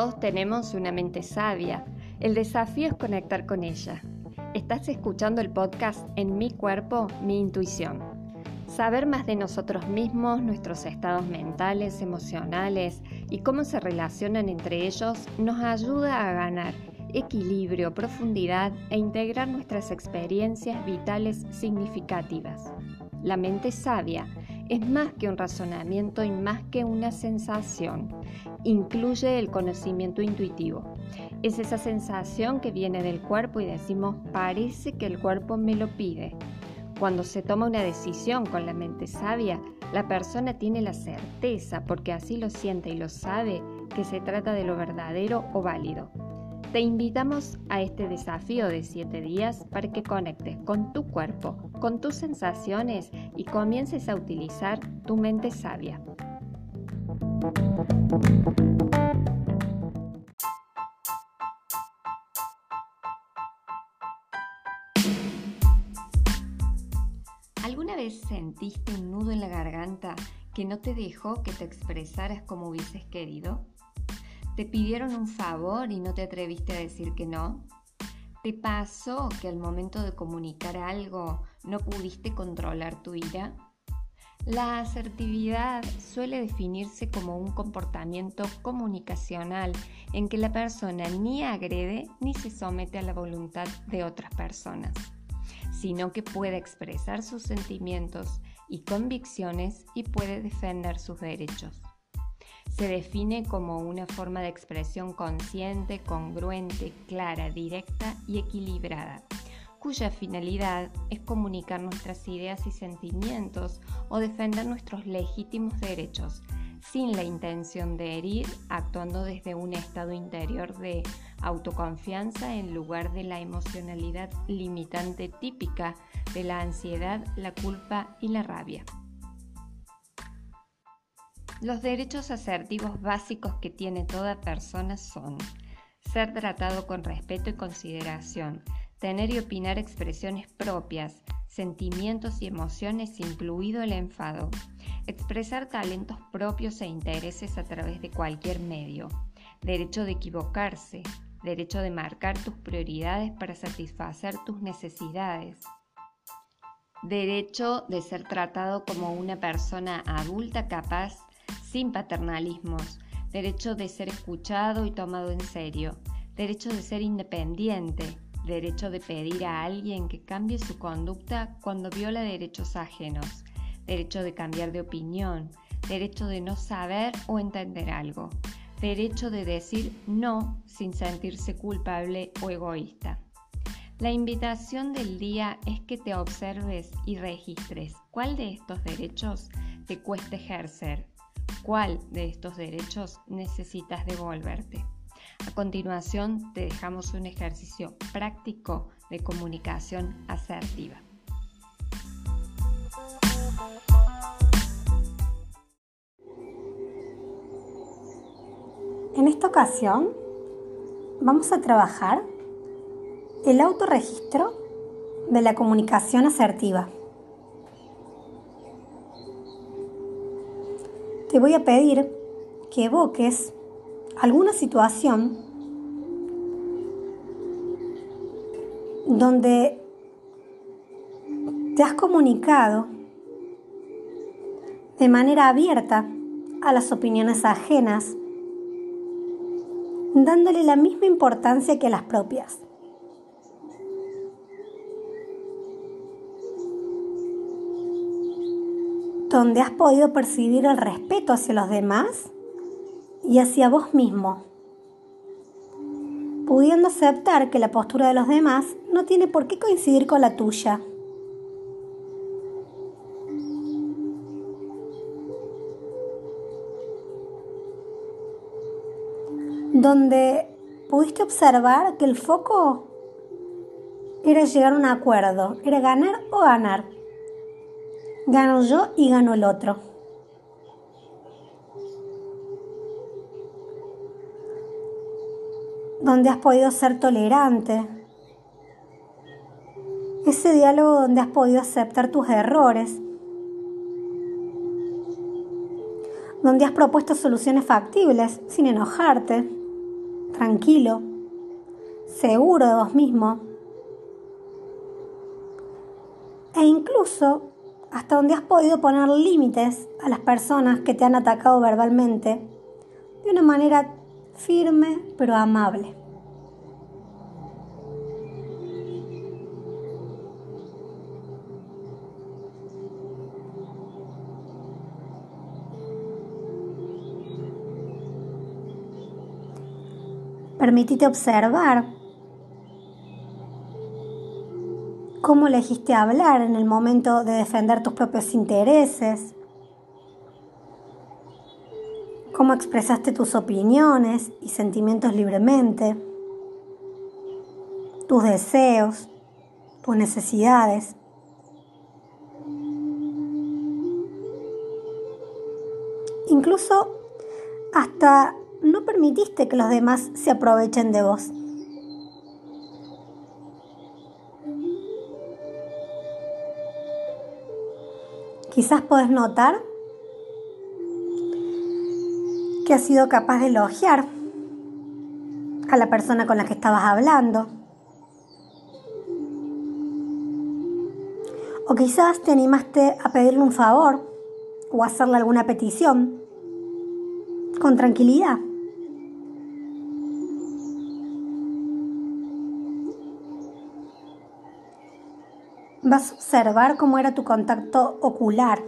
Todos tenemos una mente sabia. El desafío es conectar con ella. Estás escuchando el podcast En mi cuerpo, mi intuición. Saber más de nosotros mismos, nuestros estados mentales, emocionales y cómo se relacionan entre ellos nos ayuda a ganar equilibrio, profundidad e integrar nuestras experiencias vitales significativas. La mente sabia es más que un razonamiento y más que una sensación. Incluye el conocimiento intuitivo. Es esa sensación que viene del cuerpo y decimos, parece que el cuerpo me lo pide. Cuando se toma una decisión con la mente sabia, la persona tiene la certeza, porque así lo siente y lo sabe, que se trata de lo verdadero o válido. Te invitamos a este desafío de 7 días para que conectes con tu cuerpo, con tus sensaciones y comiences a utilizar tu mente sabia. ¿Alguna vez sentiste un nudo en la garganta que no te dejó que te expresaras como hubieses querido? ¿Te pidieron un favor y no te atreviste a decir que no? ¿Te pasó que al momento de comunicar algo no pudiste controlar tu ira? La asertividad suele definirse como un comportamiento comunicacional en que la persona ni agrede ni se somete a la voluntad de otras personas, sino que puede expresar sus sentimientos y convicciones y puede defender sus derechos se define como una forma de expresión consciente, congruente, clara, directa y equilibrada, cuya finalidad es comunicar nuestras ideas y sentimientos o defender nuestros legítimos derechos, sin la intención de herir, actuando desde un estado interior de autoconfianza en lugar de la emocionalidad limitante típica de la ansiedad, la culpa y la rabia. Los derechos asertivos básicos que tiene toda persona son ser tratado con respeto y consideración, tener y opinar expresiones propias, sentimientos y emociones, incluido el enfado, expresar talentos propios e intereses a través de cualquier medio, derecho de equivocarse, derecho de marcar tus prioridades para satisfacer tus necesidades, derecho de ser tratado como una persona adulta capaz sin paternalismos, derecho de ser escuchado y tomado en serio, derecho de ser independiente, derecho de pedir a alguien que cambie su conducta cuando viola derechos ajenos, derecho de cambiar de opinión, derecho de no saber o entender algo, derecho de decir no sin sentirse culpable o egoísta. La invitación del día es que te observes y registres cuál de estos derechos te cuesta ejercer cuál de estos derechos necesitas devolverte. A continuación te dejamos un ejercicio práctico de comunicación asertiva. En esta ocasión vamos a trabajar el autorregistro de la comunicación asertiva. Te voy a pedir que evoques alguna situación donde te has comunicado de manera abierta a las opiniones ajenas, dándole la misma importancia que las propias. Donde has podido percibir el respeto hacia los demás y hacia vos mismo, pudiendo aceptar que la postura de los demás no tiene por qué coincidir con la tuya. donde pudiste observar que el foco era llegar a un acuerdo, era ganar o ganar. Gano yo y gano el otro. Donde has podido ser tolerante. Ese diálogo donde has podido aceptar tus errores. Donde has propuesto soluciones factibles sin enojarte. tranquilo, seguro de vos mismo e incluso hasta donde has podido poner límites a las personas que te han atacado verbalmente de una manera firme pero amable. Permitite observar cómo elegiste hablar en el momento de defender tus propios intereses, cómo expresaste tus opiniones y sentimientos libremente, tus deseos, tus necesidades. Incluso hasta no permitiste que los demás se aprovechen de vos. Quizás podés notar que has sido capaz de elogiar a la persona con la que estabas hablando. O quizás te animaste a pedirle un favor o hacerle alguna petición con tranquilidad. Vas a observar cómo era tu contacto ocular,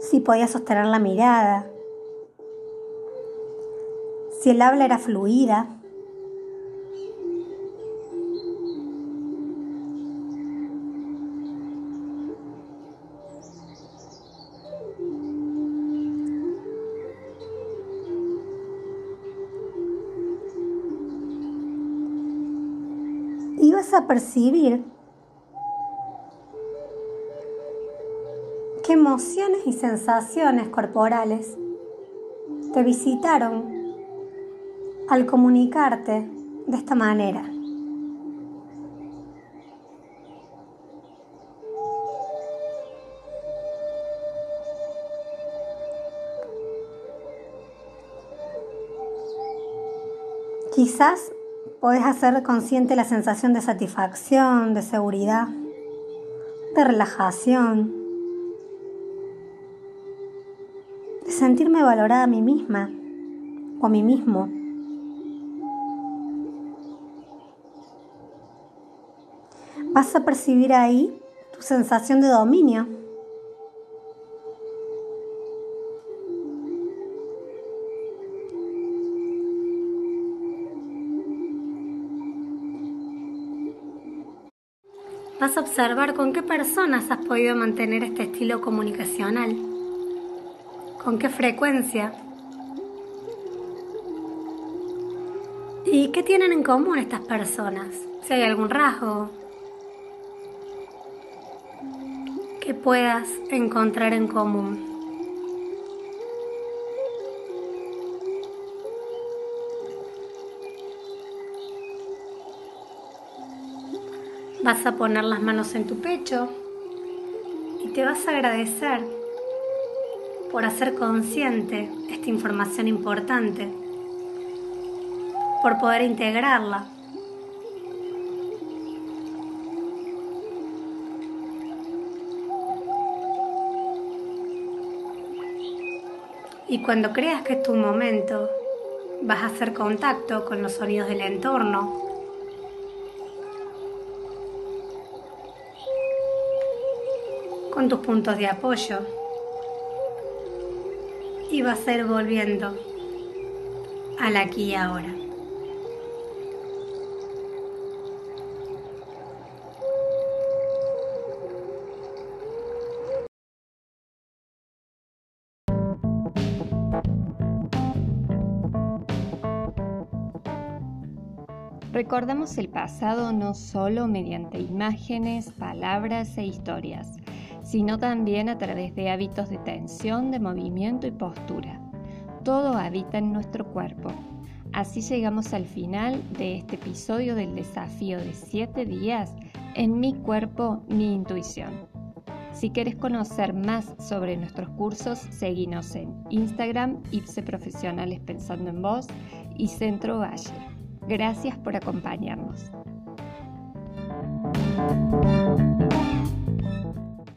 si podías sostener la mirada, si el habla era fluida. Ibas a percibir qué emociones y sensaciones corporales te visitaron al comunicarte de esta manera. Quizás podés hacer consciente la sensación de satisfacción, de seguridad, de relajación, sentirme valorada a mí misma o a mí mismo. Vas a percibir ahí tu sensación de dominio. Vas a observar con qué personas has podido mantener este estilo comunicacional, con qué frecuencia y qué tienen en común estas personas, si hay algún rasgo que puedas encontrar en común. Vas a poner las manos en tu pecho y te vas a agradecer por hacer consciente esta información importante, por poder integrarla Y cuando creas que es tu momento, vas a hacer contacto con los sonidos del entorno. Con tus puntos de apoyo. Y vas a ir volviendo al aquí y ahora. Recordamos el pasado no solo mediante imágenes, palabras e historias, sino también a través de hábitos de tensión, de movimiento y postura. Todo habita en nuestro cuerpo. Así llegamos al final de este episodio del desafío de 7 días en mi cuerpo, mi intuición. Si quieres conocer más sobre nuestros cursos, seguinos en Instagram, IPSE Profesionales Pensando en Vos y Centro Valle. Gracias por acompañarnos.